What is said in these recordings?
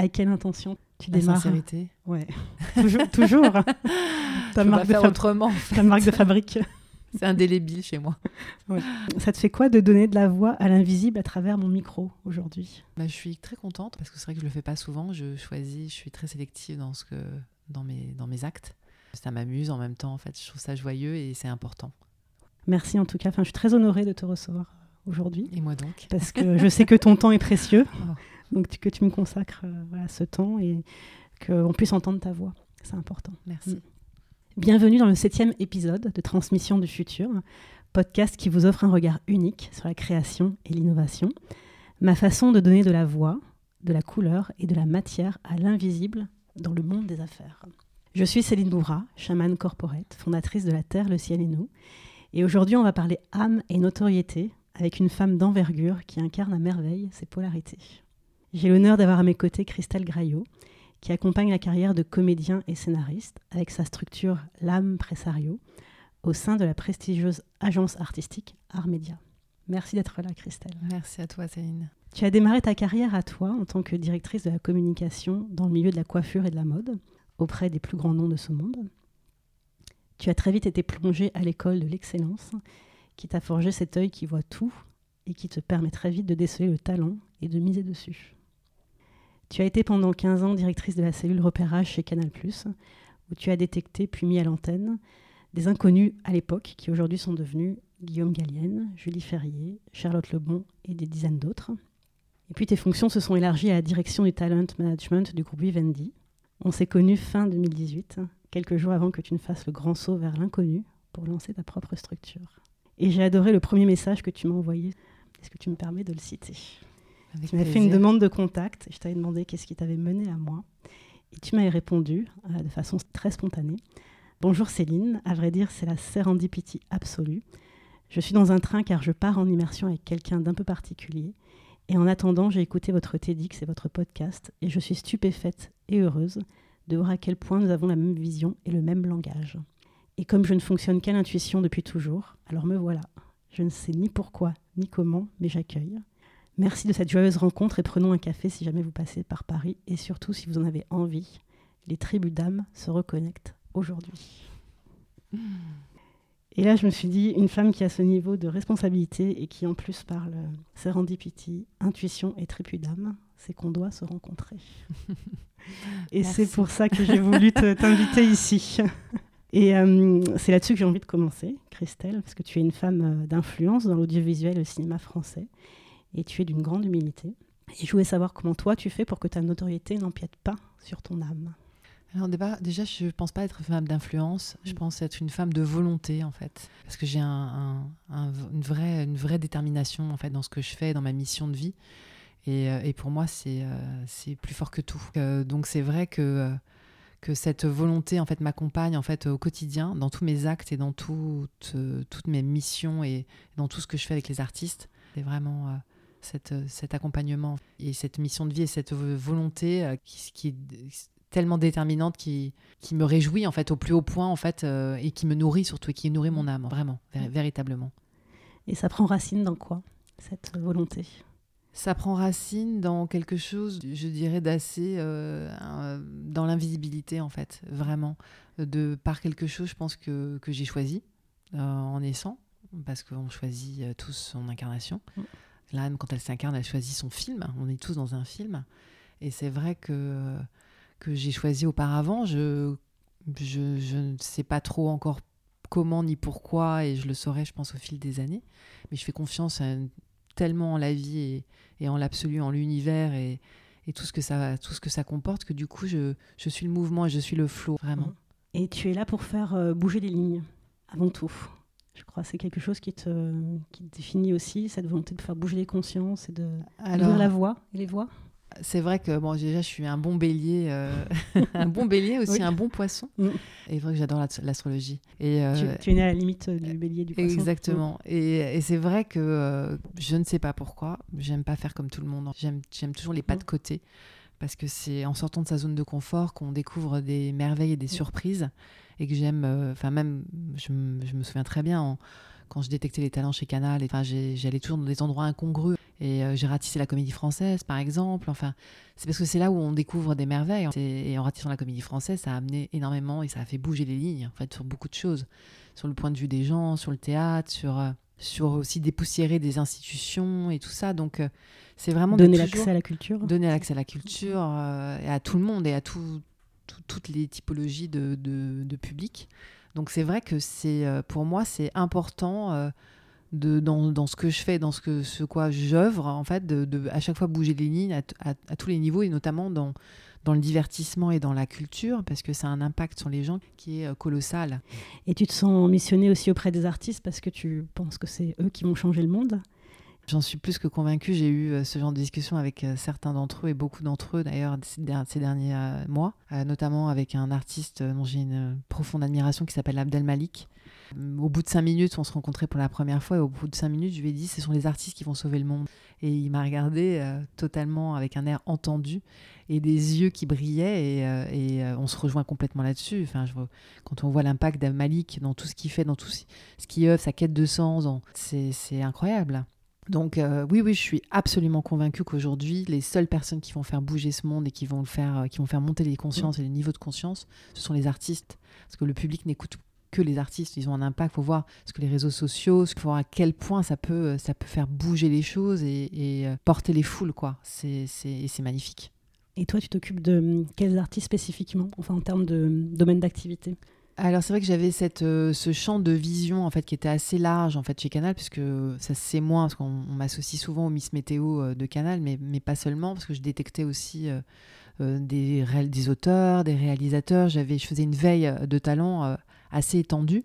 Avec quelle intention? Tu La sincérité. Ouais. toujours. toujours. ta, marque de autrement. ta marque de fabrique. C'est indélébile chez moi. Ça te fait quoi de donner de la voix à l'invisible à travers mon micro aujourd'hui? Bah, Je suis très contente parce que c'est vrai que je le fais pas souvent. Je choisis, je suis très sélective dans, ce que, dans, mes, dans mes actes. Ça m'amuse en même temps, en fait. Je trouve ça joyeux et c'est important. Merci en tout cas. Enfin, je suis très honorée de te recevoir aujourd'hui. Et moi donc? Parce que je sais que ton temps est précieux. Oh. Donc que tu me consacres euh, voilà, ce temps et qu'on puisse entendre ta voix. C'est important. Merci. Mm. Bienvenue dans le septième épisode de Transmission du futur, podcast qui vous offre un regard unique sur la création et l'innovation, ma façon de donner de la voix, de la couleur et de la matière à l'invisible dans le monde des affaires. Je suis Céline Bouvra, chamane corporate, fondatrice de La Terre, le ciel et nous, et aujourd'hui on va parler âme et notoriété avec une femme d'envergure qui incarne à merveille ses polarités. J'ai l'honneur d'avoir à mes côtés Christelle Graillot, qui accompagne la carrière de comédien et scénariste avec sa structure L'âme Pressario au sein de la prestigieuse agence artistique Armédia. Merci d'être là, Christelle. Merci à toi, Céline. Tu as démarré ta carrière à toi en tant que directrice de la communication dans le milieu de la coiffure et de la mode, auprès des plus grands noms de ce monde. Tu as très vite été plongée à l'école de l'excellence, qui t'a forgé cet œil qui voit tout et qui te permet très vite de déceler le talent et de miser dessus. Tu as été pendant 15 ans directrice de la cellule repérage chez Canal+, où tu as détecté puis mis à l'antenne des inconnus à l'époque qui aujourd'hui sont devenus Guillaume Gallienne, Julie Ferrier, Charlotte Lebon et des dizaines d'autres. Et puis tes fonctions se sont élargies à la direction du talent management du groupe Vivendi. On s'est connus fin 2018, quelques jours avant que tu ne fasses le grand saut vers l'inconnu pour lancer ta propre structure. Et j'ai adoré le premier message que tu m'as envoyé. Est-ce que tu me permets de le citer? Tu m'avais fait une demande de contact. Je t'avais demandé qu'est-ce qui t'avait mené à moi. Et tu m'avais répondu euh, de façon très spontanée. Bonjour Céline, à vrai dire, c'est la serendipity absolue. Je suis dans un train car je pars en immersion avec quelqu'un d'un peu particulier. Et en attendant, j'ai écouté votre TEDx et votre podcast et je suis stupéfaite et heureuse de voir à quel point nous avons la même vision et le même langage. Et comme je ne fonctionne qu'à l'intuition depuis toujours, alors me voilà. Je ne sais ni pourquoi ni comment, mais j'accueille. Merci de cette joyeuse rencontre et prenons un café si jamais vous passez par Paris et surtout si vous en avez envie. Les tribus d'âmes se reconnectent aujourd'hui. Et là, je me suis dit, une femme qui a ce niveau de responsabilité et qui en plus parle serendipity, intuition et tribu d'âme, c'est qu'on doit se rencontrer. et c'est pour ça que j'ai voulu t'inviter ici. Et euh, c'est là-dessus que j'ai envie de commencer, Christelle, parce que tu es une femme euh, d'influence dans l'audiovisuel et le cinéma français et tu es d'une grande humilité. Et je voulais savoir comment toi tu fais pour que ta notoriété n'empiète pas sur ton âme. Alors déjà, je ne pense pas être une femme d'influence, je mm. pense être une femme de volonté en fait. Parce que j'ai un, une, vraie, une vraie détermination en fait dans ce que je fais, dans ma mission de vie. Et, euh, et pour moi, c'est euh, c'est plus fort que tout. Euh, donc c'est vrai que, que cette volonté en fait m'accompagne en fait au quotidien, dans tous mes actes et dans toutes mes missions et dans tout ce que je fais avec les artistes. C'est vraiment cette, euh, cet accompagnement et cette mission de vie et cette volonté euh, qui, qui, est tellement déterminante qui, qui me réjouit en fait au plus haut point en fait euh, et qui me nourrit surtout et qui nourrit mon âme vraiment véritablement. Et ça prend racine dans quoi cette volonté? Ça prend racine dans quelque chose, je dirais, d'assez dans l'invisibilité en fait, vraiment, de par quelque chose, je pense que, que j'ai choisi en naissant, parce qu'on choisit tous son incarnation. Mm l'âme, quand elle s'incarne, elle choisit son film. On est tous dans un film. Et c'est vrai que, que j'ai choisi auparavant. Je, je, ne sais pas trop encore comment ni pourquoi, et je le saurai, je pense, au fil des années. Mais je fais confiance tellement en la vie et, en l'absolu, en l'univers et, et, tout, ce que ça, tout ce que ça comporte que du coup, je, je suis le mouvement et je suis le flot, vraiment. Et tu es là pour faire euh, bouger les lignes, avant tout. Je crois que c'est quelque chose qui te, qui définit aussi, cette volonté de faire bouger les consciences et de d'ouvrir la voix et les voix? C'est vrai que bon, déjà, je suis un bon bélier, euh, un bon bélier aussi, un bon poisson. Mm. Et vrai que j'adore l'astrologie. Et euh, tu, es né à la limite du bélier du poisson. Exactement. Mm. Et, et c'est vrai que euh, je ne sais pas pourquoi. J'aime pas faire comme tout le monde. J'aime toujours les pas de mm. côté parce que c'est en sortant de sa zone de confort qu'on découvre des merveilles et des surprises et que j'aime. Euh, enfin, même, je, me souviens très bien quand je détectais les talents chez Canal, enfin, j'allais toujours dans des endroits incongrus Et j'ai ratissé la comédie française, par exemple. Enfin, c'est parce que c'est là où on découvre des merveilles. Et en ratissant la comédie française, ça a amené énormément et ça a fait bouger les lignes, en fait, sur beaucoup de choses. Sur le point de vue des gens, sur le théâtre, sur, sur aussi dépoussiérer des institutions et tout ça. Donc, c'est vraiment donner l'accès à la culture. Donner l'accès à la culture et à tout le monde et à toutes les typologies de, de public. Donc c'est vrai que c'est euh, pour moi c'est important euh, de, dans, dans, ce que je fais, dans ce, que, ce quoi j'œuvre, en fait, de, à chaque fois bouger les lignes à, tous les niveaux et notamment dans, dans le divertissement et dans la culture, parce que ça a un impact sur les gens qui est euh, colossal. Et tu te sens missionné aussi auprès des artistes parce que tu penses que c'est eux qui vont changer le monde? J'en suis plus que convaincue. J'ai eu euh, ce genre de discussion avec euh, certains d'entre eux et beaucoup d'entre eux d'ailleurs ces derniers euh, mois, notamment avec un artiste dont j'ai une profonde admiration qui s'appelle Abdel Malik. Au bout de cinq minutes, on se rencontrait pour la première fois et au bout de cinq minutes, je lui ai dit ce sont les artistes qui vont sauver le monde. Et il m'a regardé totalement avec un air entendu et des yeux qui brillaient et, on se rejoint complètement là-dessus. Enfin, quand on voit l'impact d'Abdel Malik dans tout ce qu'il fait, dans tout ce qui œuvre, sa quête de sens, c'est incroyable. Donc euh, oui, oui, je suis absolument convaincue qu'aujourd'hui, les seules personnes qui vont faire bouger ce monde et qui vont le faire, euh, qui vont faire monter les consciences et les niveaux de conscience, ce sont les artistes, parce que le public n'écoute que les artistes. Ils ont un impact. Il faut voir ce que les réseaux sociaux, ce faut voir à quel point ça peut, euh, ça peut faire bouger les choses et, porter les foules, quoi. C'est c'est magnifique. Et toi, tu t'occupes de hum, quels artistes spécifiquement, enfin en termes de hum, domaine d'activité? Alors c'est vrai que j'avais cette euh, ce champ de vision en fait qui était assez large en fait chez Canal puisque ça c'est moins parce qu'on m'associe souvent au Miss Météo euh, de Canal mais, mais pas seulement parce que je détectais aussi euh, des, des auteurs, des réalisateurs. J'avais je faisais une veille de talent assez étendue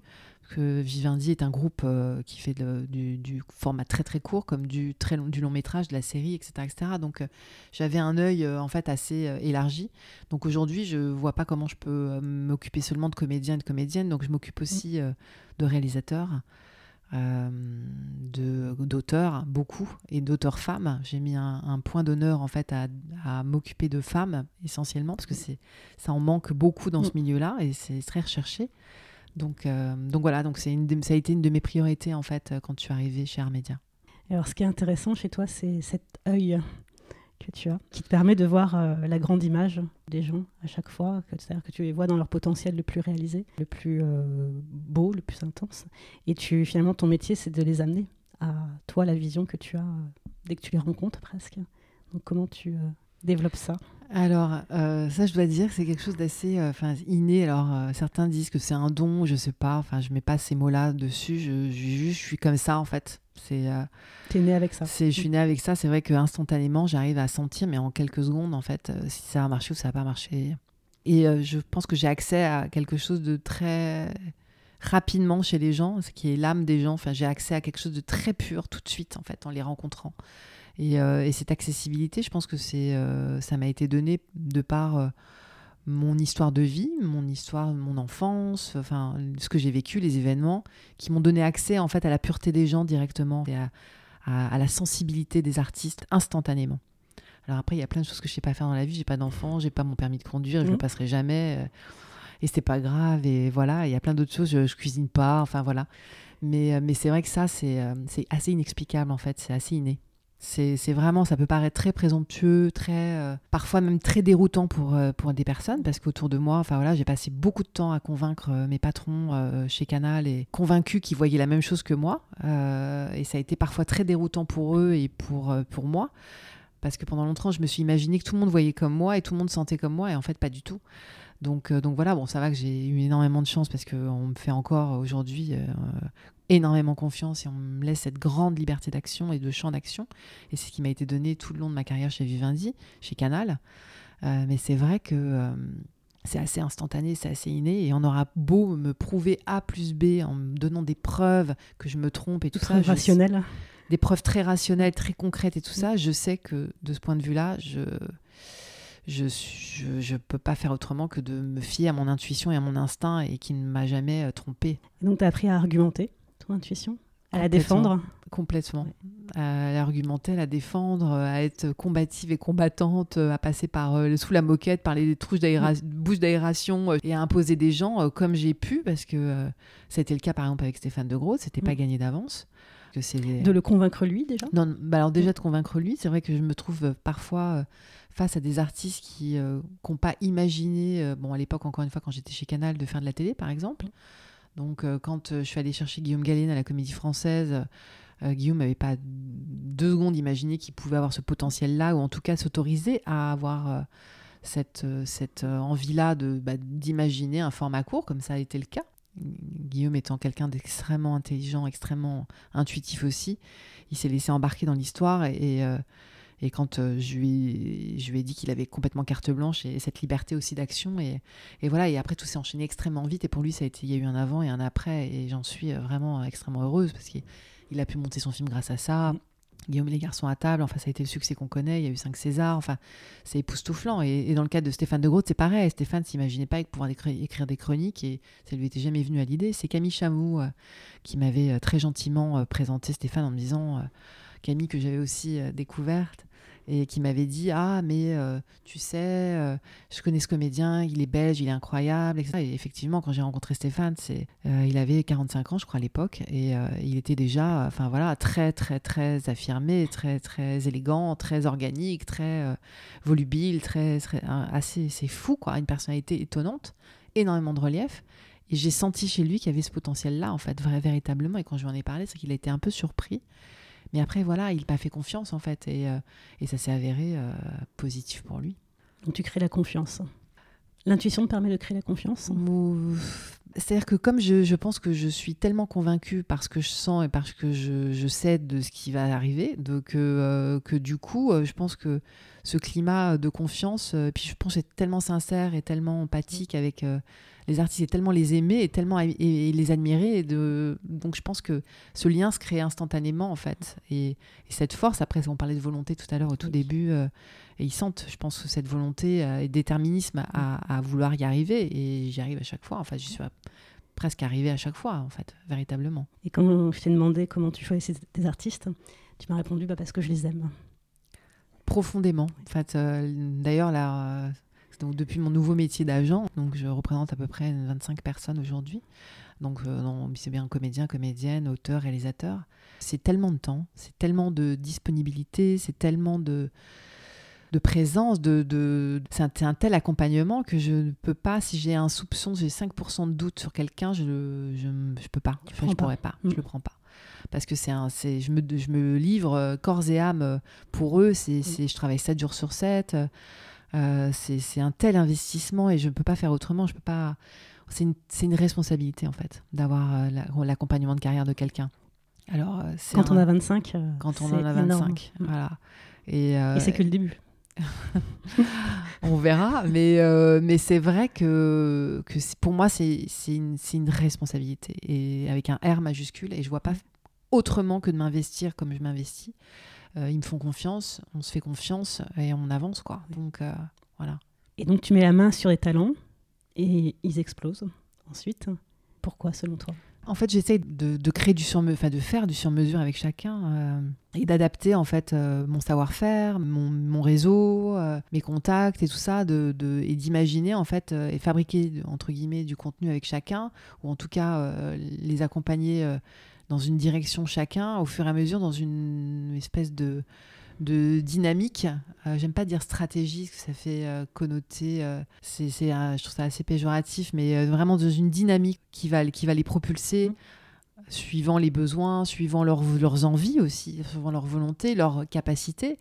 que Vivendi est un groupe euh, qui fait du, format très très court, comme du, très long, du long métrage, de la série, etc. etc. Donc euh, j'avais un œil euh, en fait assez élargi. Donc aujourd'hui, je vois pas comment je peux m'occuper seulement de comédiens et de comédiennes. Donc je m'occupe aussi de réalisateurs, d'auteurs, beaucoup, et d'auteurs femmes. J'ai mis un, point d'honneur en fait à, à m'occuper de femmes essentiellement, parce que ça en manque beaucoup dans ce mm. milieu-là et c'est très recherché. Donc, euh, donc voilà, donc une ça a été une de mes priorités en fait euh, quand tu es arrivé chez Armédia. Alors ce qui est intéressant chez toi, c'est cet œil que tu as, qui te permet de voir euh, la grande image des gens à chaque fois, c'est-à-dire que tu les vois dans leur potentiel le plus réalisé, le plus beau, le plus intense. Et tu, finalement, ton métier, c'est de les amener à toi, la vision que tu as dès que tu les rencontres presque. Donc comment tu développes ça alors, euh, ça, je dois dire, c'est quelque chose d'assez euh, inné. Alors, euh, certains disent que c'est un don, je sais pas. Enfin, je mets pas ces mots-là dessus. Je, je, suis comme ça, en fait. C'est. T'es né avec ça. je suis né avec ça. C'est vrai que instantanément, j'arrive à sentir, mais en quelques secondes, en fait, si ça a marché ou ça n'a pas marché. Et je pense que j'ai accès à quelque chose de très rapidement chez les gens, ce qui est l'âme des gens. Enfin, j'ai accès à quelque chose de très pur tout de suite, en fait, en les rencontrant. Euh, et, cette accessibilité, je pense que c'est, euh, ça m'a été donné de par euh, mon histoire de vie, mon histoire, mon enfance, enfin ce que j'ai vécu, les événements, qui m'ont donné accès en fait à la pureté des gens directement et à, la sensibilité des artistes instantanément. Alors après, il y a plein de choses que je sais pas faire dans la vie. J'ai pas d'enfant, j'ai pas mon permis de conduire, je le mmh. passerai jamais. et c'est pas grave. Et voilà, il y a plein d'autres choses. Je, je, cuisine pas. Enfin voilà. Mais, mais c'est vrai que ça, c'est, c'est assez inexplicable en fait. C'est assez inné. C'est vraiment, ça peut paraître très présomptueux, très, euh, parfois même très déroutant pour, euh, pour des personnes, parce qu'autour de moi, enfin voilà, j'ai passé beaucoup de temps à convaincre euh, mes patrons chez Canal et convaincus qu'ils voyaient la même chose que moi. et ça a été parfois très déroutant pour eux et pour, pour moi, parce que pendant longtemps, je me suis imaginé que tout le monde voyait comme moi et tout le monde sentait comme moi, et en fait, pas du tout. Donc, donc voilà, bon, ça va que j'ai eu énormément de chance parce qu'on me fait encore aujourd'hui énormément confiance et on me laisse cette grande liberté d'action et de champ d'action. Et c'est ce qui m'a été donné tout le long de ma carrière chez Vivendi, chez Canal. Euh, mais c'est vrai que euh, c'est assez instantané, c'est assez inné. Et on aura beau me prouver A plus B en me donnant des preuves que je me trompe et tout ça. Rationnel. Des preuves très rationnelles, très concrètes et tout ça. Je sais que de ce point de vue-là, je je je, peux pas faire autrement que de me fier à mon intuition et à mon instinct et qui ne m'a jamais euh, trompé. Donc tu as appris à argumenter intuition? À la défendre? Complètement. À l'argumenter, à la défendre, à être combative et combattante, à passer par euh, sous la moquette, par les bouches d'aération euh, et à imposer des gens euh, comme j'ai pu, parce que ça a été le cas par exemple avec Stéphane de Gros, c'était pas mm. gagné d'avance. Que c'est De le convaincre lui déjà? Non, bah alors déjà de convaincre lui, c'est vrai que je me trouve parfois face à des artistes qui n'ont pas imaginé, bon à l'époque encore une fois quand j'étais chez Canal, de faire de la télé par exemple. Donc euh, quand euh, je suis allée chercher Guillaume Gallienne à la Comédie Française, euh, Guillaume n'avait pas deux secondes imaginé qu'il pouvait avoir ce potentiel-là, ou en tout cas s'autoriser à avoir cette, envie-là bah, d'imaginer un format court, comme ça a été le cas. Guillaume étant quelqu'un d'extrêmement intelligent, extrêmement intuitif aussi, il s'est laissé embarquer dans l'histoire et, et quand euh, je, lui, je lui ai dit qu'il avait complètement carte blanche et, cette liberté aussi d'action et, et voilà. Et après tout s'est enchaîné extrêmement vite. Et pour lui ça a été il y a eu un avant et un après. Et j'en suis euh, vraiment extrêmement heureuse parce qu'il il a pu monter son film grâce à ça. Guillaume et les garçons à table, enfin ça a été le succès qu'on connaît, il y a eu 5 Césars, enfin c'est époustouflant. Et, et dans le cas de Stéphane de Groot, c'est pareil, Stéphane s'imaginait pas pouvoir écri- écrire des chroniques et ça lui était jamais venu à l'idée. C'est Camille Chamou euh, qui m'avait euh, très gentiment euh, présenté Stéphane en me disant, euh, Camille que j'avais aussi euh, découverte, et qui m'avait dit Ah, mais euh, tu sais, euh, je connais ce comédien, il est belge, il est incroyable, etc. Et effectivement, quand j'ai rencontré Stéphane, c'est, il avait 45 ans, je crois, à l'époque, et il était déjà, enfin voilà, très, très, très affirmé, très, très élégant, très organique, très volubile, très, assez, c'est fou, quoi, une personnalité étonnante, énormément de relief. Et j'ai senti chez lui qu'il y avait ce potentiel-là, en fait, vrai, véritablement. Et quand je lui en ai parlé, c'est qu'il a été un peu surpris. Mais après, voilà, il m'a fait confiance, en fait. Et, euh, et ça s'est avéré euh, positif pour lui. Donc tu crées la confiance. L'intuition permet de créer la confiance. C'est-à-dire que comme je, je pense que je suis tellement convaincue par ce que je sens et parce que je, je sais de ce qui va arriver, donc, euh, que du coup, je pense que ce climat de confiance, puis je pense c'est tellement sincère et tellement empathique avec euh, les artistes, et tellement les aimer et tellement et, et les admirer. Et de, donc je pense que ce lien se crée instantanément en fait. Et, et cette force, après on parlait de volonté tout à l'heure au tout Oui. début, euh, et ils sentent, je pense, cette volonté euh, et déterminisme à, à vouloir y arriver. Et j'y arrive à chaque fois. Enfin, j'y suis à- presque arrivée à chaque fois, en fait, véritablement. Et quand je t'ai demandé comment tu choisissais tes artistes, tu m'as répondu bah, parce que je les aime. Profondément. En fait, euh, d'ailleurs, là, donc, depuis mon nouveau métier d'agent, donc je représente à peu près 25 personnes aujourd'hui. Donc, euh, c'est bien comédien, comédienne, auteur, réalisateur. C'est tellement de temps, c'est tellement de disponibilité, c'est tellement de, de présence, de, de... c'est un, tel accompagnement que je ne peux pas, si j'ai un soupçon, si j'ai 5% de doute sur quelqu'un, je ne je, je peux pas, Enfin, je pas. pourrais pas, Mm. je le prends pas. Parce que c'est un, je, me, je me livre euh, corps et âme euh, pour eux, c'est, c'est, je travaille 7 jours sur 7, euh, c'est, un tel investissement et je ne peux pas faire autrement, je peux pas... C'est une, responsabilité en fait, d'avoir euh, la- l'accompagnement de carrière de quelqu'un. Alors, euh, Quand un- on a 25, euh, quand on en a énorme. 25, voilà. Et, euh, Et c'est que le début. on verra, mais, euh, mais c'est vrai que, que pour moi, c'est une, une responsabilité, et avec un R majuscule, et je vois pas autrement que de m'investir comme je m'investis. Euh, ils me font confiance, on se fait confiance, et on avance, quoi. Donc, euh, voilà. Et donc tu mets la main sur les talents et ils explosent ensuite. Pourquoi selon toi? En fait, j'essaie de, de créer du sur enfin de faire du sur-mesure avec chacun euh, et d'adapter en fait euh, mon savoir-faire, mon, mon réseau, euh, mes contacts et tout ça, de, de- et d'imaginer en fait et fabriquer entre guillemets du contenu avec chacun, ou en tout cas les accompagner dans une direction chacun, au fur et à mesure dans une espèce de de dynamique. Euh, J'aime pas dire stratégie, parce que ça fait euh, connoter. euh, c'est, je trouve ça assez péjoratif, mais vraiment dans une dynamique qui va, qui va les propulser, suivant les besoins, suivant leurs leurs envies aussi, suivant leur volonté, leurs capacités.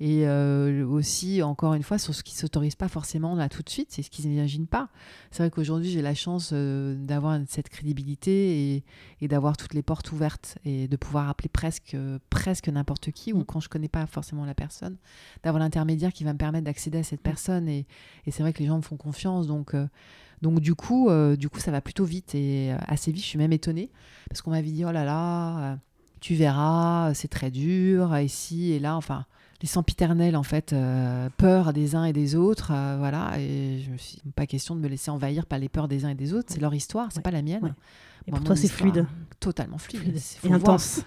Et euh, aussi, encore une fois, sur ce qui ne s'autorise pas forcément là tout de suite, c'est ce qu'ils n'imaginent pas. C'est vrai qu'aujourd'hui, j'ai la chance euh, d'avoir cette crédibilité et, et d'avoir toutes les portes ouvertes et de pouvoir appeler presque, euh, presque n'importe qui, ou Mm. quand je connais pas forcément la personne, d'avoir l'intermédiaire qui va me permettre d'accéder à cette personne. Et, et c'est vrai que les gens me font confiance. Donc, donc du, coup, du coup, ça va plutôt vite et assez vite. Je suis même étonnée parce qu'on m'avait dit oh là là, tu verras, c'est très dur, ici et là. Enfin, les sempiternels, en fait, euh, peur des uns et des autres. euh, voilà. Et je me suis pas question de me laisser envahir par les peurs des uns et des autres. C'est leur histoire, c'est Ouais. pas la mienne. Ouais. Et Moi, pour toi, c'est fluide. Totalement fluide. Fluide C'est- et faut voir intense.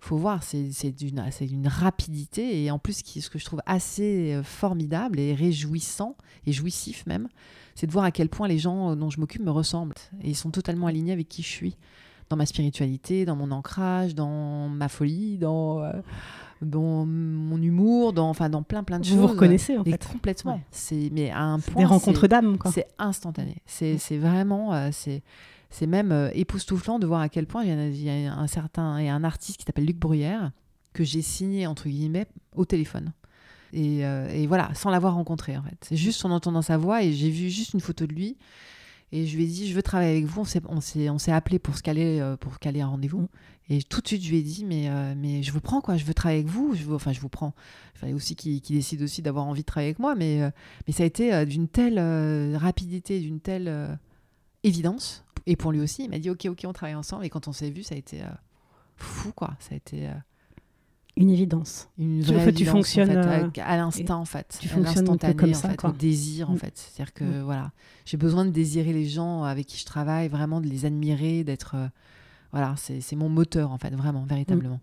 faut voir, c'est d'une c'est d'une rapidité et en plus qui- ce que je trouve assez euh, formidable et réjouissant et jouissif même, c'est de voir à quel point les gens dont je m'occupe me ressemblent et ils sont totalement alignés avec qui je suis. Dans ma spiritualité, dans mon ancrage, dans ma folie, dans, euh, dans mon humour, dans, enfin, dans plein plein de Vous choses. vous reconnaissez en Et fait. complètement. Ouais. C'est, mais à un point. Des rencontres d'âme, quoi. c'est instantané. C'est c'est vraiment. euh, c'est c'est même euh, époustouflant de voir à quel point il y, a, il y a un certain. A un artiste qui s'appelle Luc Bruyère que j'ai signé, entre guillemets, au téléphone. Et, et voilà, sans l'avoir rencontré en fait. C'est juste en entendant sa voix et j'ai vu juste une photo de lui. Et je lui ai dit, je veux travailler avec vous. On s'est, on s'est, appelé pour se caler, euh, pour caler un rendez-vous. Et tout de suite, je lui ai dit, mais, euh, mais je vous prends quoi, je veux travailler avec vous. Je veux, enfin, je vous prends. Il fallait aussi qu'il, décide aussi d'avoir envie de travailler avec moi. Mais, euh, mais ça a été d'une telle rapidité, d'une telle évidence. Et pour lui aussi, il m'a dit, ok, ok, on travaille ensemble. Et quand on s'est vu, ça a été fou quoi. Ça a été Une évidence. une Tu- en vraie fait, tu évidence, en fonctionnes, fait, euh, à l'instinct en fait, tu à fonctionnes l'instantané, comme en ça, fait, quoi. au désir en Mm. fait. C'est-à-dire que voilà, j'ai besoin de désirer les gens avec qui je travaille, vraiment de les admirer, d'être euh, voilà, c'est c'est mon moteur en fait, vraiment, véritablement.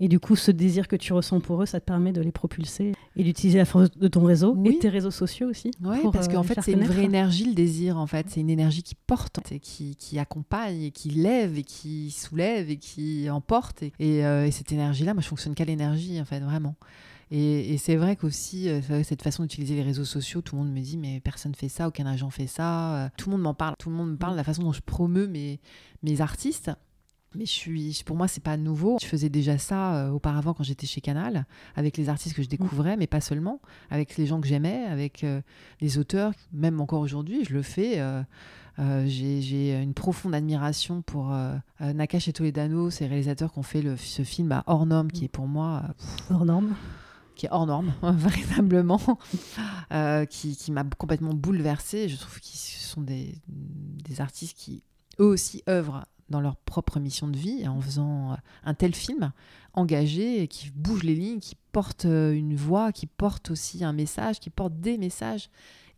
Et du coup, ce désir que tu ressens pour eux, ça te permet de les propulser et d'utiliser la force de ton réseau et Oui. de tes réseaux sociaux aussi. Oui, parce euh, qu'en fait, c'est une vraie énergie, le désir, en fait. C'est une énergie qui porte, et qui, qui accompagne, et qui lève, et qui soulève, et qui emporte. Et, et, euh, et cette énergie-là, moi, je fonctionne qu'à l'énergie, en fait, vraiment. Et, et c'est vrai qu'aussi, euh, cette façon d'utiliser les réseaux sociaux, tout le monde me dit, mais personne fait ça, aucun agent fait ça. Tout le monde m'en parle. Tout le monde me parle de la façon dont je promeus mes, mes artistes. Mais je suis, pour moi, c'est pas nouveau. Je faisais déjà ça euh, auparavant quand j'étais chez Canal, avec les artistes que je découvrais, mais pas seulement, avec les gens que j'aimais, avec euh, les auteurs. Même encore aujourd'hui, je le fais. euh, euh, j'ai une profonde admiration pour Nakash et Toledano, ces réalisateurs qui ont fait le- ce film à hors norme, qui est pour moi pff, Hors norme. qui est hors norme, véritablement, qui, qui m'a complètement bouleversée. Je trouve qu'ils sont des, des artistes qui, eux aussi, œuvrent dans leur propre mission de vie en faisant euh, un tel film engagé, qui bouge les lignes, qui porte euh, une voix, qui porte aussi un message, qui porte des messages,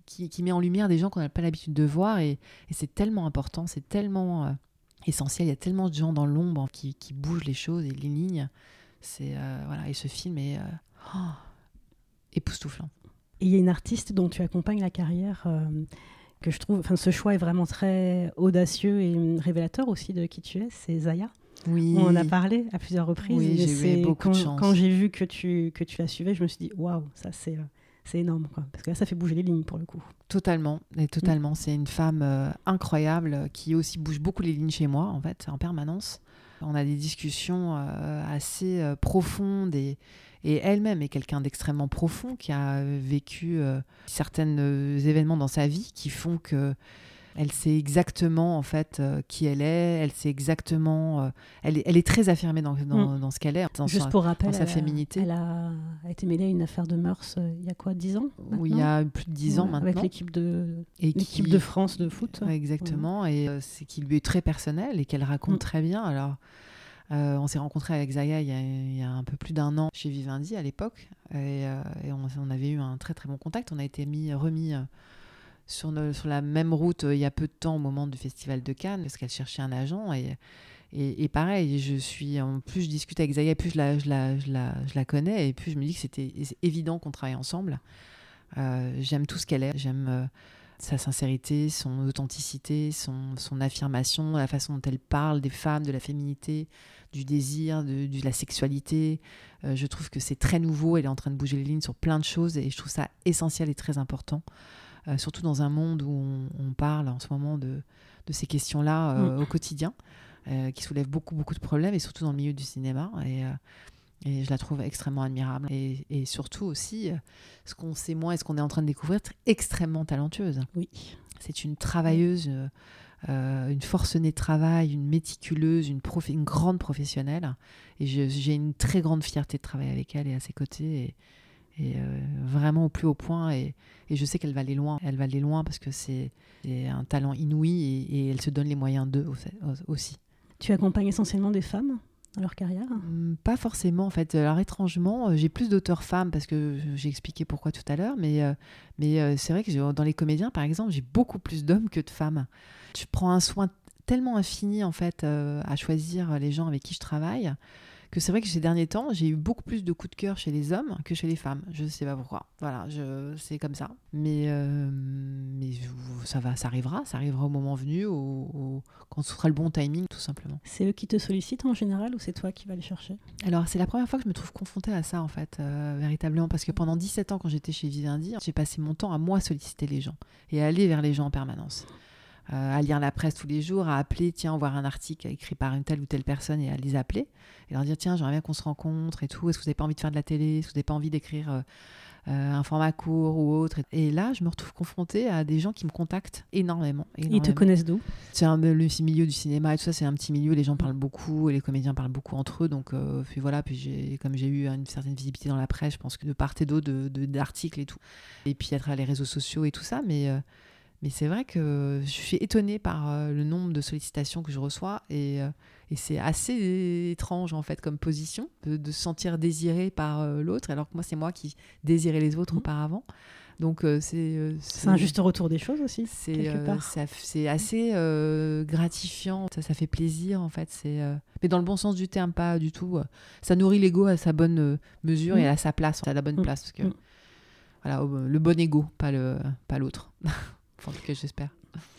qui, met en lumière des gens qu'on n'a pas l'habitude de voir. Et, c'est tellement important, c'est tellement euh, essentiel. Il y a tellement de gens dans l'ombre qui, bougent les choses et les lignes. C'est voilà, et ce film est époustouflant. Et il y a une artiste dont tu accompagnes la carrière que je trouve, enfin ce choix est vraiment très audacieux et révélateur aussi de qui tu es, c'est Zaya. Oui. On en a parlé à plusieurs reprises. Oui, j'ai eu beaucoup quand, de chance. Quand j'ai vu que tu, que tu la suivais, je me suis dit, waouh, ça c'est, c'est énorme. Quoi. Parce que là, ça fait bouger les lignes pour le coup. Totalement, et totalement. C'est une femme euh, incroyable qui aussi bouge beaucoup les lignes chez moi, en fait, en permanence. On a des discussions euh, assez euh, profondes et, et elle-même est quelqu'un d'extrêmement profond qui a euh, vécu euh, certains événements dans sa vie qui font que elle sait exactement en fait euh, qui elle est, elle sait exactement, euh, elle, est, elle est très affirmée dans, dans, dans ce qu'elle est, dans Juste sa- pour rappel, dans sa elle a- féminité. Elle a, été mêlée à une affaire de mœurs euh, il y a quoi, 10 ans où il y a plus de 10 ans Ouais, maintenant. Avec l'équipe de, qui- de France de foot. Ouais, exactement, et euh, c'est qui lui est très personnel et qu'elle raconte Mm. très bien. Alors, euh, on s'est rencontrés avec Zaya il y, a, un peu plus d'un an chez Vivendi à l'époque, et, euh, on, avait eu un très très bon contact. On a été mis, remis euh, sur, la même route il y a peu de temps au moment du festival de Cannes, parce qu'elle cherchait un agent. Et, et, et pareil, je suis, en plus je discute avec Zaya, plus je la, connais, et plus je me dis que c'était évident qu'on travaille ensemble. J'aime tout ce qu'elle est, j'aime sa sincérité, son authenticité, son affirmation, la façon dont elle parle des femmes, de la féminité, du désir, de, de la sexualité. Euh, je trouve que c'est très nouveau, elle est en train de bouger les lignes sur plein de choses et je trouve ça essentiel et très important, Euh, surtout dans un monde où on, on parle en ce moment de, de ces questions-là euh, Mm. au quotidien, qui soulèvent beaucoup, beaucoup de problèmes et surtout dans le milieu du cinéma. Et, et je la trouve extrêmement admirable. Et, et surtout aussi, ce qu'on sait moins et ce qu'on est en train de découvrir, tr- extrêmement talentueuse. Oui. C'est une travailleuse, euh, une forcenée de travail, une méticuleuse, une, grande professionnelle. Et j'ai une très grande fierté de travailler avec elle et à ses côtés. Et, euh, vraiment au plus haut point. Et, je sais qu'elle va aller loin. Elle va aller loin parce que c'est un talent inouï et, elle se donne les moyens d'eux au- aussi. Tu accompagnes essentiellement des femmes? Leur carrière? Hum, Pas forcément en fait. Alors étrangement, euh, j'ai plus d'auteurs femmes parce que j'ai expliqué pourquoi tout à l'heure, mais, euh, mais euh, c'est vrai que dans les comédiens par exemple, j'ai beaucoup plus d'hommes que de femmes. Je prends un soin tellement infini en fait à choisir les gens avec qui je travaille que c'est vrai que ces derniers temps, j'ai eu beaucoup plus de coups de cœur chez les hommes que chez les femmes. Je sais pas pourquoi. Voilà, je, c'est comme ça. Mais ça va, ça arrivera, ça arrivera au moment venu, au, quand ce sera le bon timing, tout simplement. C'est eux qui te sollicitent en général ou c'est toi qui vas les chercher? Alors, c'est la première fois que je me trouve confrontée à ça, en fait, euh, véritablement, parce que pendant 17 ans, quand j'étais chez Vivendi, j'ai passé mon temps à moi solliciter les gens et à aller vers les gens en permanence. Euh, à lire la presse tous les jours, à appeler, tiens, voir un article écrit par une telle ou telle personne et à les appeler et leur dire, tiens, j'aimerais bien qu'on se rencontre et tout, est-ce que vous n'avez pas envie de faire de la télé, est-ce que vous n'avez pas envie d'écrire euh, un format court ou autre. Et là, je me retrouve confrontée à des gens qui me contactent énormément. Ils te connaissent d'où? C'est un le milieu du cinéma et tout ça, c'est un petit milieu. Les gens parlent beaucoup et les comédiens parlent beaucoup entre eux. Donc, euh, puis voilà. Puis comme j'ai eu une certaine visibilité dans la presse, je pense que de part et d'autre d'articles et tout. Et puis à travers les réseaux sociaux et tout ça, mais euh, mais c'est vrai que je suis étonnée par euh, le nombre de sollicitations que je reçois et, euh, et c'est assez étrange en fait comme position de, se sentir désiré par euh, l'autre alors que moi c'est moi qui désirais les autres mmh. auparavant. Donc c'est c'est un juste retour des choses aussi. C'est c'est assez gratifiant, ça, ça fait plaisir en fait. C'est mais dans le bon sens du terme, pas du tout. ça nourrit l'ego à sa bonne mesure et mmh. à sa place, à la bonne mmh. place parce que voilà le bon ego, pas l'autre. en tout cas, j'espère.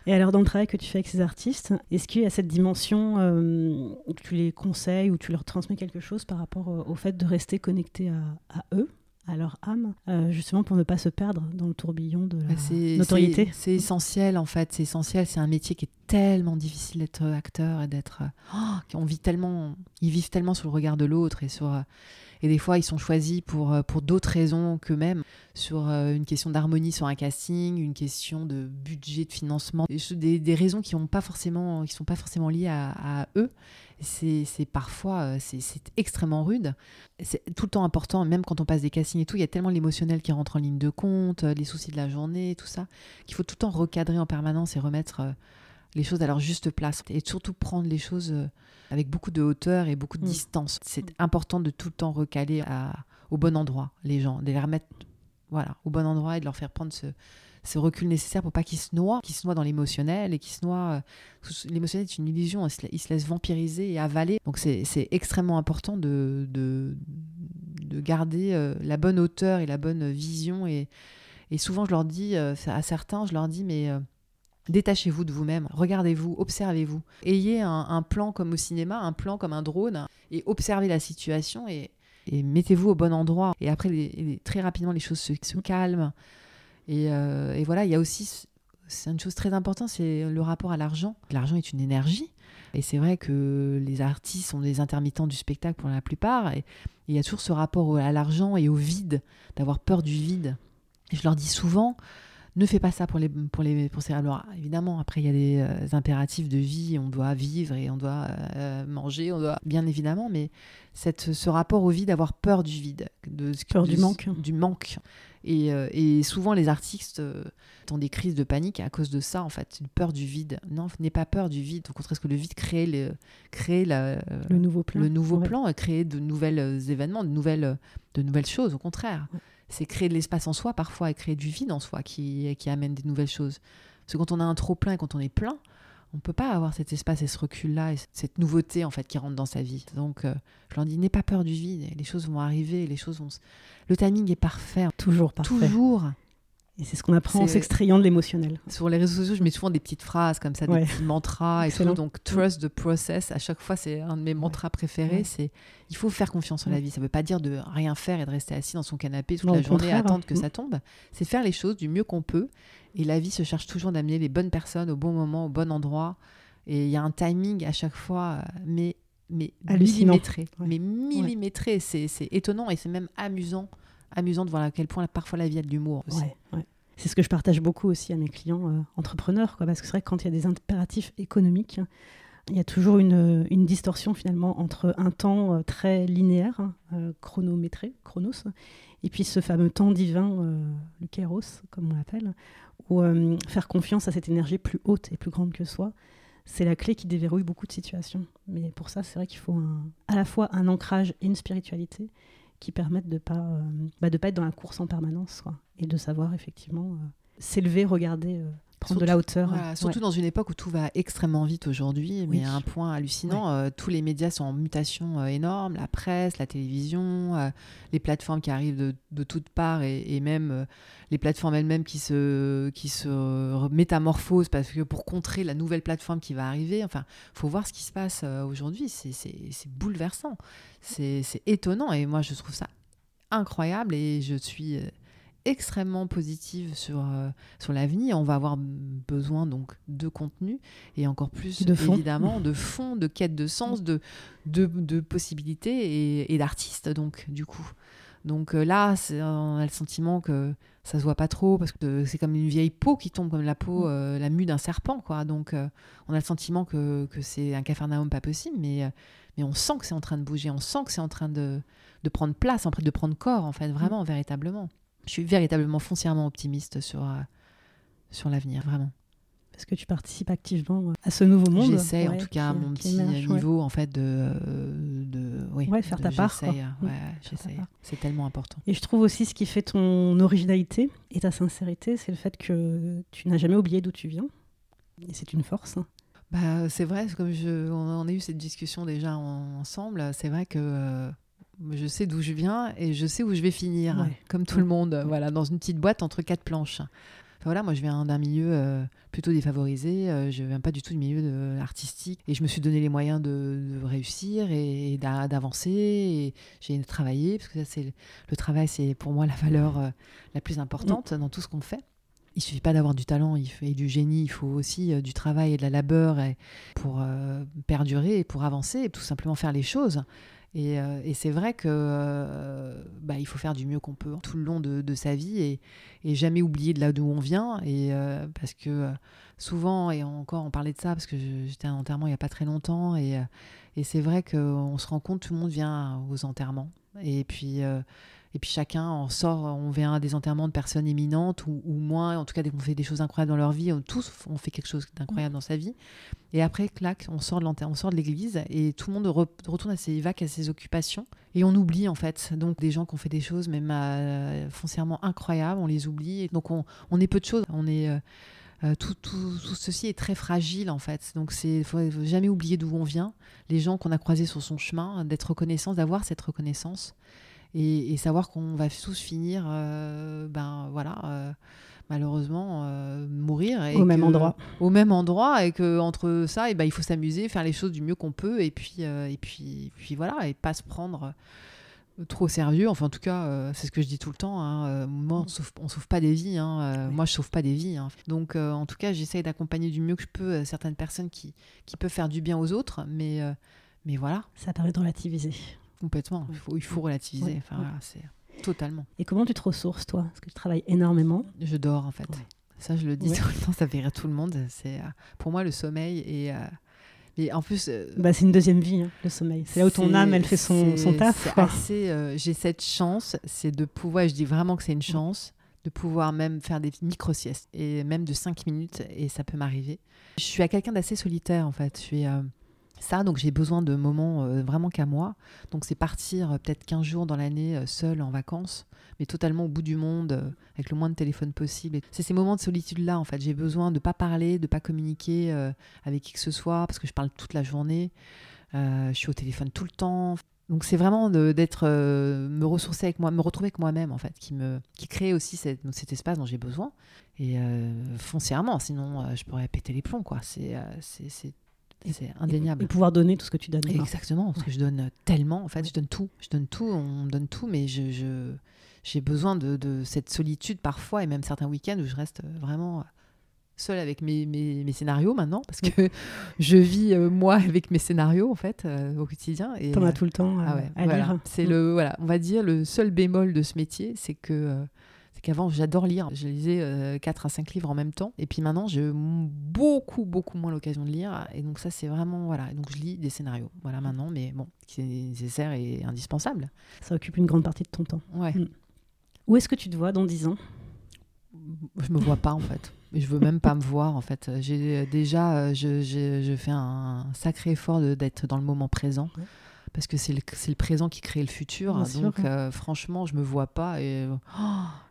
Et alors, dans le travail que tu fais avec ces artistes, est-ce qu'il y a cette dimension euh, où tu les conseilles, ou tu leur transmets quelque chose par rapport au, fait de rester connecté à, eux à leur âme, euh, justement pour ne pas se perdre dans le tourbillon de la notoriété? C'est essentiel en fait, c'est essentiel. C'est un métier qui est tellement difficile d'être acteur et d'être. Oh, on vit tellement, ils vivent tellement sur le regard de l'autre et sur et des fois, ils sont choisis pour, euh, pour d'autres raisons qu'eux-mêmes, sur euh, une question d'harmonie sur un casting, une question de budget, de financement, des, des raisons qui ne sont pas forcément liées à, à eux. C'est parfois, euh, c'est extrêmement rude. C'est tout le temps important, même quand on passe des castings et tout, il y a tellement l'émotionnel qui rentre en ligne de compte, les soucis de la journée, tout ça, qu'il faut tout le temps recadrer en permanence et remettre les choses à leur juste place. Et surtout prendre les choses avec beaucoup de hauteur et beaucoup de mm. distance. C'est mm. important de tout le temps recaler à, au bon endroit les gens, de les remettre voilà, au bon endroit et de leur faire prendre ce, ce recul nécessaire pour pas qu'ils se noient, qu'ils se noient dans l'émotionnel et qu'ils se noient. Euh, l'émotionnel est une illusion, ils se, laissent vampiriser et avaler. Donc c'est extrêmement important de, de, de garder euh, la bonne hauteur et la bonne vision. Et, et souvent, je leur dis, euh, à certains, je leur dis, mais Détachez-vous de vous-même, regardez-vous, observez-vous. Ayez un, plan comme au cinéma, un plan comme un drone, et observez la situation et, mettez-vous au bon endroit. Et après, très rapidement, les choses se, calment. Euh, et, voilà, il y a aussi, c'est une chose très importante, c'est le rapport à l'argent. L'argent est une énergie. Et c'est vrai que les artistes sont des intermittents du spectacle pour la plupart. Et il y a toujours ce rapport à l'argent et au vide, d'avoir peur du vide. Et je leur dis souvent, ne fais pas ça pour les pour les pour ces alors évidemment après il y a des euh, impératifs de vie on doit vivre et on doit euh, manger on doit bien évidemment mais cette ce rapport au vide avoir peur du vide de peur du manque. du manque. Et, euh, et, souvent les artistes ont des crises de panique à cause de ça en fait une peur du vide. Non n'aie pas peur du vide au contraire que le vide crée le crée la, le nouveau plan le nouveau plan crée de nouvelles événements de nouvelles de nouvelles choses au contraire c'est créer de l'espace en soi parfois et créer du vide en soi qui, qui amène des nouvelles choses. Parce que quand on a un trop plein et quand on est plein, on peut pas avoir cet espace et ce recul-là et cette nouveauté en fait qui rentre dans sa vie. Donc euh, je leur dis n'aie pas peur du vide, les choses vont arriver, les choses vont. Le timing est parfait. Toujours parfait. Toujours. Et c'est ce qu'on apprend en s'extrayant de l'émotionnel. Sur les réseaux sociaux, je mets souvent des petites phrases comme ça, des petits mantras et tout. Donc, trust the process, à chaque fois, c'est un de mes mantras préférés. C'est il faut faire confiance en la vie. Ça ne veut pas dire de rien faire et de rester assis dans son canapé toute la journée à attendre que mm. ça tombe. C'est faire les choses du mieux qu'on peut. Et la vie se cherche toujours d'amener les bonnes personnes au bon moment, au bon endroit. Et il y a un timing à chaque fois, mais, mais millimétré. Mais millimétré. C'est étonnant et c'est même amusant amusant de voir à quel point parfois la vie a de l'humour. C'est ce que je partage beaucoup aussi à mes clients euh, entrepreneurs, parce que c'est vrai que quand il y a des impératifs économiques, il y a toujours une, une distorsion finalement entre un temps euh, très linéaire, euh, chronométré, chronos, et puis ce fameux temps divin, le kéros, comme on l'appelle, où faire confiance à cette énergie plus haute et plus grande que soi, c'est la clé qui déverrouille beaucoup de situations. Mais pour ça, c'est vrai qu'il faut à la fois un ancrage et une spiritualité, qui permettent de pas, euh, bah, de pas être dans la course en permanence quoi, et de savoir effectivement euh, s'élever, regarder, prendre de la hauteur. surtout dans une époque où tout va extrêmement vite aujourd'hui, mais à un point hallucinant. Euh, tous les médias sont en mutation euh, énorme, la presse, la télévision, euh, les plateformes qui arrivent de, de toutes parts et, même les plateformes elles-mêmes qui se, qui se métamorphosent parce que pour contrer la nouvelle plateforme qui va arriver, enfin, faut voir ce qui se passe aujourd'hui. C'est bouleversant, c'est étonnant et moi je trouve ça incroyable et je suis extrêmement positive sur, euh, sur l'avenir. On va avoir besoin donc de contenu et encore plus de évidemment de fond, de quête de sens, de, de, possibilités et, d'artistes donc du coup. Donc euh, là, on a le sentiment que ça se voit pas trop parce que c'est comme une vieille peau qui tombe comme la peau, mm. euh, la mue d'un serpent quoi. Donc on a le sentiment que, que c'est un cafarnaum pas possible, mais mais on sent que c'est en train de bouger, on sent que c'est en train de, de prendre place, en train de prendre corps en fait, vraiment, véritablement je suis véritablement foncièrement optimiste sur, euh, sur l'avenir, vraiment. Parce que tu participes activement à ce nouveau monde. J'essaie, en tout cas, à mon petit niveau, en fait, de, de, oui, faire ta part. Euh, j'essaie. C'est tellement important. Et je trouve aussi ce qui fait ton originalité et ta sincérité, c'est le fait que tu n'as jamais oublié d'où tu viens. Et c'est une force. Hein. Bah, c'est vrai, comme je, on, a eu cette discussion déjà ensemble, c'est vrai que euh, je sais d'où je viens et je sais où je vais finir, comme tout le monde, voilà, dans une petite boîte entre quatre planches. voilà, moi je viens d'un milieu euh, plutôt défavorisé, euh, je viens pas du tout du milieu de, artistique et je me suis donné les moyens de, réussir et, d'avancer et j'ai travaillé parce que ça c'est le travail c'est pour moi la valeur euh, la plus importante dans tout ce qu'on fait. Il suffit pas d'avoir du talent et du génie, il faut aussi du travail et de la labeur pour perdurer et pour avancer et tout simplement faire les choses. Euh, et, c'est vrai que euh, bah, il faut faire du mieux qu'on peut tout le long de, sa vie et, jamais oublier de là d'où on vient. Et euh, parce que souvent, et encore on parlait de ça parce que j'étais à un enterrement il n'y a pas très longtemps, et, et c'est vrai qu'on se rend compte tout le monde vient aux enterrements. Et puis et puis chacun en sort, on vient à des enterrements de personnes éminentes ou, moins, en tout cas qu'on fait des choses incroyables dans leur vie, on, tous on fait quelque chose d'incroyable dans sa vie. Et après, clac, on sort de on sort de l'église et tout le monde retourne à ses vagues, à ses occupations. Et on oublie en fait. Donc des gens qui ont fait des choses même euh, foncièrement incroyables, on les oublie. Et donc on, est peu de choses. On est euh, euh, tout, tout, tout, ceci est très fragile en fait. Donc c'est faut jamais oublier d'où on vient, les gens qu'on a croisés sur son chemin, d'être reconnaissant, d'avoir cette reconnaissance et, savoir qu'on va tous finir, euh, ben voilà, euh, malheureusement euh, mourir au même endroit. Au même endroit et que entre ça, et ben il faut s'amuser, faire les choses du mieux qu'on peut et puis et puis puis voilà et pas se prendre trop sérieux. Enfin, en tout cas, c'est ce que je dis tout le temps. Hein. moi, on sauve, sauve pas des vies. Hein. Moi, je sauve pas des vies. Hein. Donc, en tout cas, j'essaye d'accompagner du mieux que je peux certaines personnes qui, qui peuvent faire du bien aux autres. Mais, mais voilà. Ça permet de relativiser. Complètement. Il faut, il faut relativiser. Enfin, c'est totalement. Et comment tu te ressources, toi? Parce que tu travailles énormément. Je dors, en fait. Ça, je le dis tout le temps, ça fait rire tout le monde. C'est euh, pour moi le sommeil et. et euh, en plus, euh, bah, c'est une deuxième vie, hein, le sommeil. C'est là où ton âme, elle fait son, son taf. j'ai cette chance, c'est de pouvoir, je dis vraiment que c'est une chance, de pouvoir même faire des micro-siestes, et même de 5 minutes, et ça peut m'arriver. Je suis à quelqu'un d'assez solitaire, en fait. Je suis, ça, donc j'ai besoin de moments euh, vraiment qu'à moi. Donc c'est partir euh, peut-être 15 jours dans l'année euh, seul en vacances, mais totalement au bout du monde, avec le moins de téléphone possible. C'est ces moments de solitude-là, en fait. J'ai besoin de ne pas parler, de ne pas communiquer avec qui que ce soit, parce que je parle toute la journée. je suis au téléphone tout le temps. Donc c'est vraiment d'être, me ressourcer avec moi, me retrouver avec moi-même, en fait, qui, me, qui crée aussi cet espace dont j'ai besoin. Et foncièrement, sinon je pourrais péter les plombs, quoi. C'est c'est indéniable. Et pouvoir donner tout ce que tu donnes. Exactement, parce que je donne tellement, en fait, je donne tout. Je donne tout, on donne tout, mais je, j'ai besoin de, de, cette solitude parfois, et même certains week-ends où je reste vraiment seule avec mes, mes, scénarios maintenant, parce que je vis euh, moi avec mes scénarios, en fait, euh, au quotidien. Et, T'en as tout le temps ah ouais, à lire. C'est le, voilà, on va dire, le seul bémol de ce métier, c'est que c'est qu'avant, j'adore lire. Je lisais euh, 4 à 5 livres en même temps. Et puis maintenant, j'ai beaucoup, beaucoup moins l'occasion de lire. Et donc, ça, c'est vraiment. Voilà. Donc, je lis des scénarios. Voilà, maintenant. Mais bon, c'est nécessaire et indispensable. Ça occupe une grande partie de ton temps. Ouais. Mm. Où est-ce que tu te vois dans 10 ans? Je me vois pas, en fait. Je veux même pas me voir, en fait. J'ai déjà. Je, je, fais un sacré effort d'être dans le moment présent. Parce que c'est le, le, présent qui crée le futur. donc, euh, franchement, je me vois pas. Et, oh,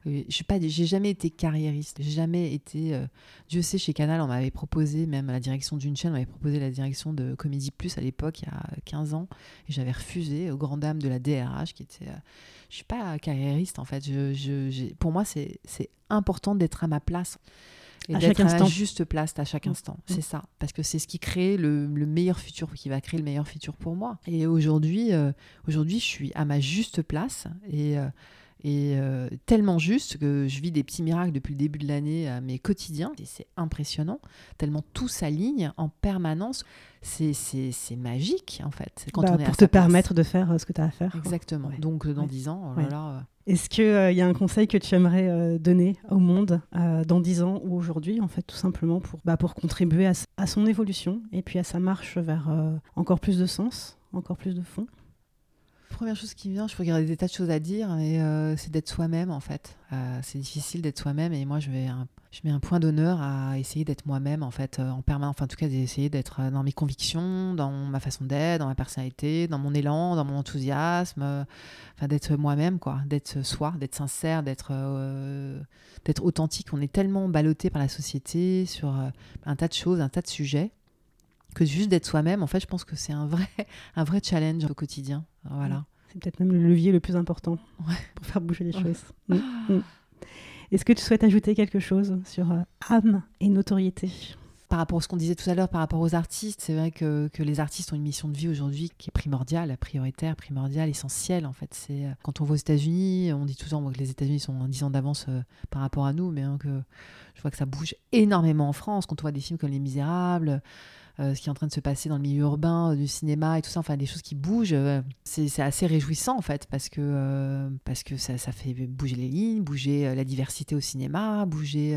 je pas, j'ai jamais été carriériste. J'ai jamais été. Euh, Dieu sait, chez Canal, on m'avait proposé, même la direction d'une chaîne, on m'avait proposé la direction de Comédie Plus à l'époque, il y a 15 ans, et j'avais refusé aux grandes dames de la DRH, qui était. Euh, je suis pas carriériste en fait. Je, je, pour moi, c'est important d'être à ma place. Et d'être à la juste place à chaque mm. instant. Mm. C'est ça. Parce que c'est ce qui crée le, meilleur futur, qui va créer le meilleur futur pour moi. Et aujourd'hui, euh, aujourd'hui, je suis à ma juste place et, euh, et euh, tellement juste que je vis des petits miracles depuis le début de l'année à mes quotidiens. Et c'est impressionnant. Tellement tout s'aligne en permanence. C'est magique, en fait. Quand bah, pour te permettre de faire ce que tu as à faire. Exactement. Donc, dans dix ans, oh est-ce qu'il euh, y a un conseil que tu aimerais euh, donner au monde euh, dans 10 ans ou aujourd'hui, en fait, tout simplement pour, bah, pour contribuer à, son évolution et puis à sa marche vers encore plus de sens, encore plus de fond? Première chose qui vient, je peux garder des tas de choses à dire, mais c'est d'être soi-même en fait. c'est difficile d'être soi-même et moi je mets un point d'honneur à essayer d'être moi-même en fait en permanence enfin en tout cas d'essayer d'être dans mes convictions dans ma façon d'être dans ma personnalité dans mon élan dans mon enthousiasme enfin d'être moi-même quoi. D'être soi d'être sincère d'être euh, authentique. On est tellement ballotté par la société sur euh, un tas de choses un tas de sujets que juste d'être soi-même en fait je pense que c'est un vrai challenge au quotidien voilà c'est peut-être même le levier le plus important pour faire bouger les choses mm, mm. Est-ce que tu souhaites ajouter quelque chose sur euh, âme et notoriété? Par rapport à ce qu'on disait tout à l'heure, par rapport aux artistes, c'est vrai que, que, les artistes ont une mission de vie aujourd'hui qui est primordiale, prioritaire, primordiale, essentielle en fait. C'est euh, quand on va aux États-Unis, on dit temps que les États-Unis sont en 10 ans d'avance euh, par rapport à nous, mais hein, que je vois que ça bouge énormément en France. Quand on voit des films comme Les Misérables, ce qui est en train de se passer dans le milieu urbain, euh, du cinéma et tout ça, enfin des choses qui bougent. Euh, c'est assez réjouissant en fait parce que, parce que ça, fait bouger les lignes, bouger la diversité au cinéma, bouger.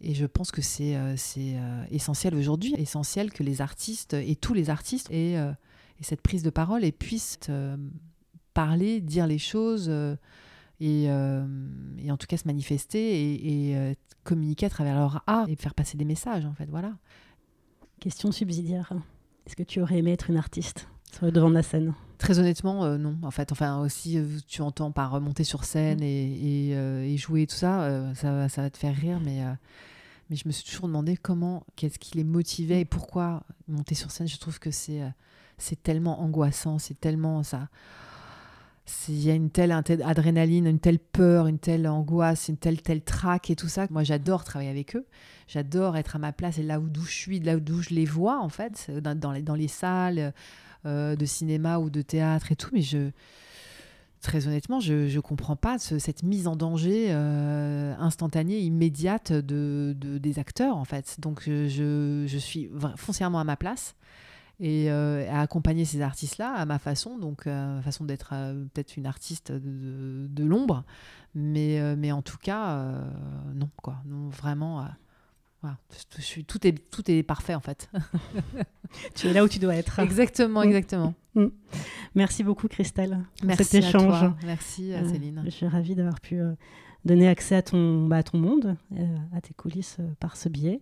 et je pense que c'est c'est essentiel aujourd'hui, essentiel que les artistes et tous les artistes aient, cette prise de parole et puissent parler, dire les choses. Et, et, en tout cas se manifester et, et communiquer à travers leur art et faire passer des messages en fait voilà Question subsidiaire. Est-ce que tu aurais aimé être une artiste sur le devant de la scène? Très honnêtement, euh, non. En fait, enfin aussi, euh, tu entends par monter sur scène mm. et, euh, et, jouer et tout ça, ça, ça, va te faire rire, mais mais je me suis toujours demandé comment, qu'est-ce qui les motivait et pourquoi monter sur scène. Je trouve que c'est c'est tellement angoissant, c'est tellement ça il y a une telle, adrénaline, une telle peur, une telle angoisse, une telle telle traque et tout ça. Moi, j'adore travailler avec eux. J'adore être à ma place et là où je suis, là où je les vois en fait, dans, les, dans les salles euh, de cinéma ou de théâtre et tout. Mais je, très honnêtement, je ne comprends pas cette mise en danger euh, instantanée, immédiate de, des acteurs en fait. Donc je, je suis foncièrement à ma place et euh, à accompagner ces artistes-là à ma façon, donc euh, ma façon d'être euh, peut-être une artiste de, de, l'ombre, mais, mais en tout cas, non, quoi, non, vraiment. Voilà, je suis, tout, est, tout est parfait en fait. tu es là où tu dois être. Exactement, mm. exactement. Mm. Merci beaucoup Christelle Merci cet échange. Merci Céline. je suis ravie d'avoir pu donner accès à ton, bah, à ton monde, à tes coulisses par ce biais.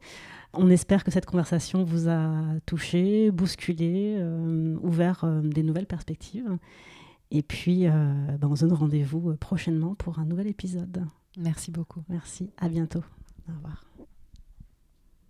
On espère que cette conversation vous a touché, bousculé, euh, ouvert euh, des nouvelles perspectives. Et puis, euh, ben, on se donne rendez-vous prochainement pour un nouvel épisode. Merci beaucoup. Merci. À bientôt. Au revoir.